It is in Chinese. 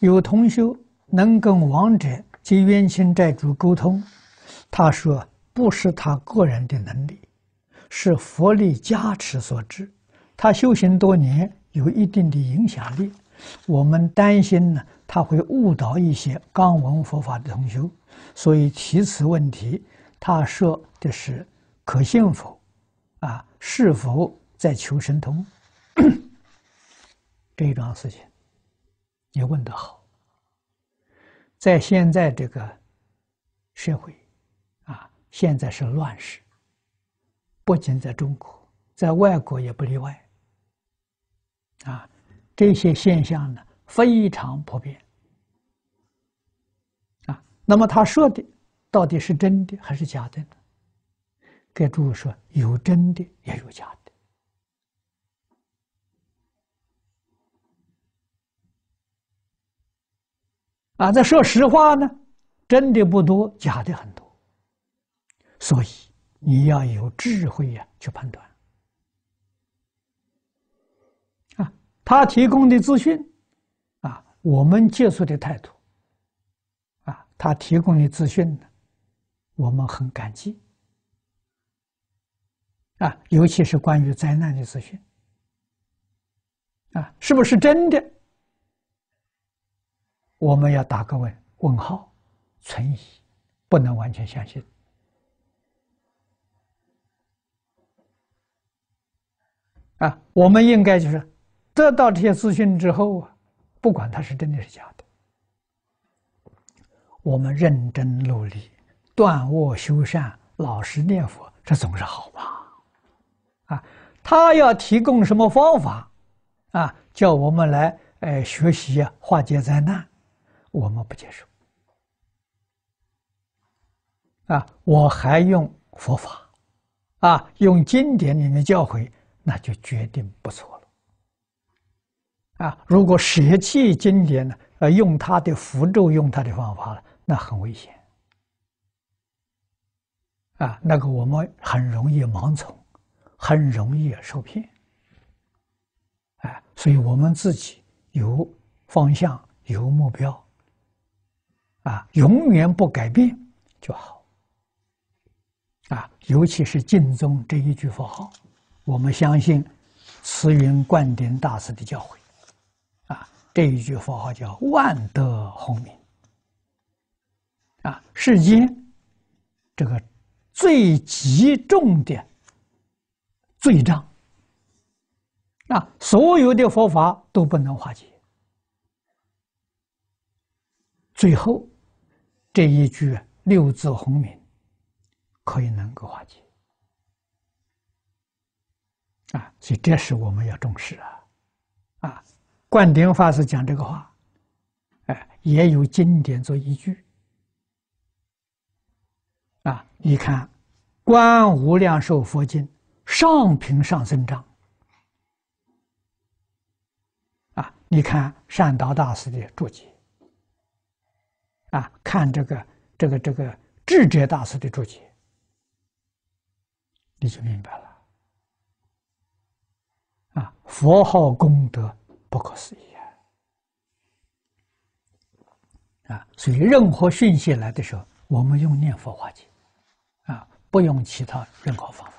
有同修能跟亡者及冤亲债主沟通，他说不是他个人的能力，是佛力加持所致。他修行多年，有一定的影响力。我们担心呢，他会误导一些刚闻佛法的同修，所以提此问题。他说的是可信否？啊，是否在求神通？这一桩事情，你问得好。在现在这个社会，啊，现在是乱世，不仅在中国，在外国也不例外。啊，这些现象呢，非常普遍。啊，那么他说的到底是真的还是假的呢？给诸位说，有真的也有假的。啊，这说实话呢，真的不多，假的很多。所以你要有智慧呀，去判断。啊，他提供的资讯，啊，我们接触的态度，啊，他提供的资讯呢，我们很感激。啊，尤其是关于灾难的资讯，啊，是不是真的？我们要打个问问号，存疑，不能完全相信。啊，我们应该就是得到这些资讯之后啊，不管它是真的是假的，我们认真努力，断恶修善，老实念佛，这总是好吧？啊，他要提供什么方法，啊，叫我们来，呃，学习啊，化解灾难，我们不接受。啊，我还用佛法，啊，用经典里面教诲，那就决定不错了。啊，如果舍弃经典呢，呃，用他的符咒，用他的方法了，那很危险。啊，那个我们很容易盲从。很容易受骗，哎，所以我们自己有方向、有目标，啊，永远不改变就好，啊，尤其是净宗这一句佛号，我们相信慈云灌顶大师的教诲，啊，这一句佛号叫万德洪名，啊，世间这个最极重的。罪障啊，所有的佛法都不能化解。最后这一句六字洪名可以能够化解啊，所以这是我们要重视啊啊！灌顶法师讲这个话，哎，也有经典做依据啊。你看《观无量寿佛经》。上品上生章啊，你看善导大师的注解啊，看这个这个这个智者大师的注解，你就明白了啊，佛号功德不可思议啊！啊，所以任何讯息来的时候，我们用念佛化解啊，不用其他任何方法。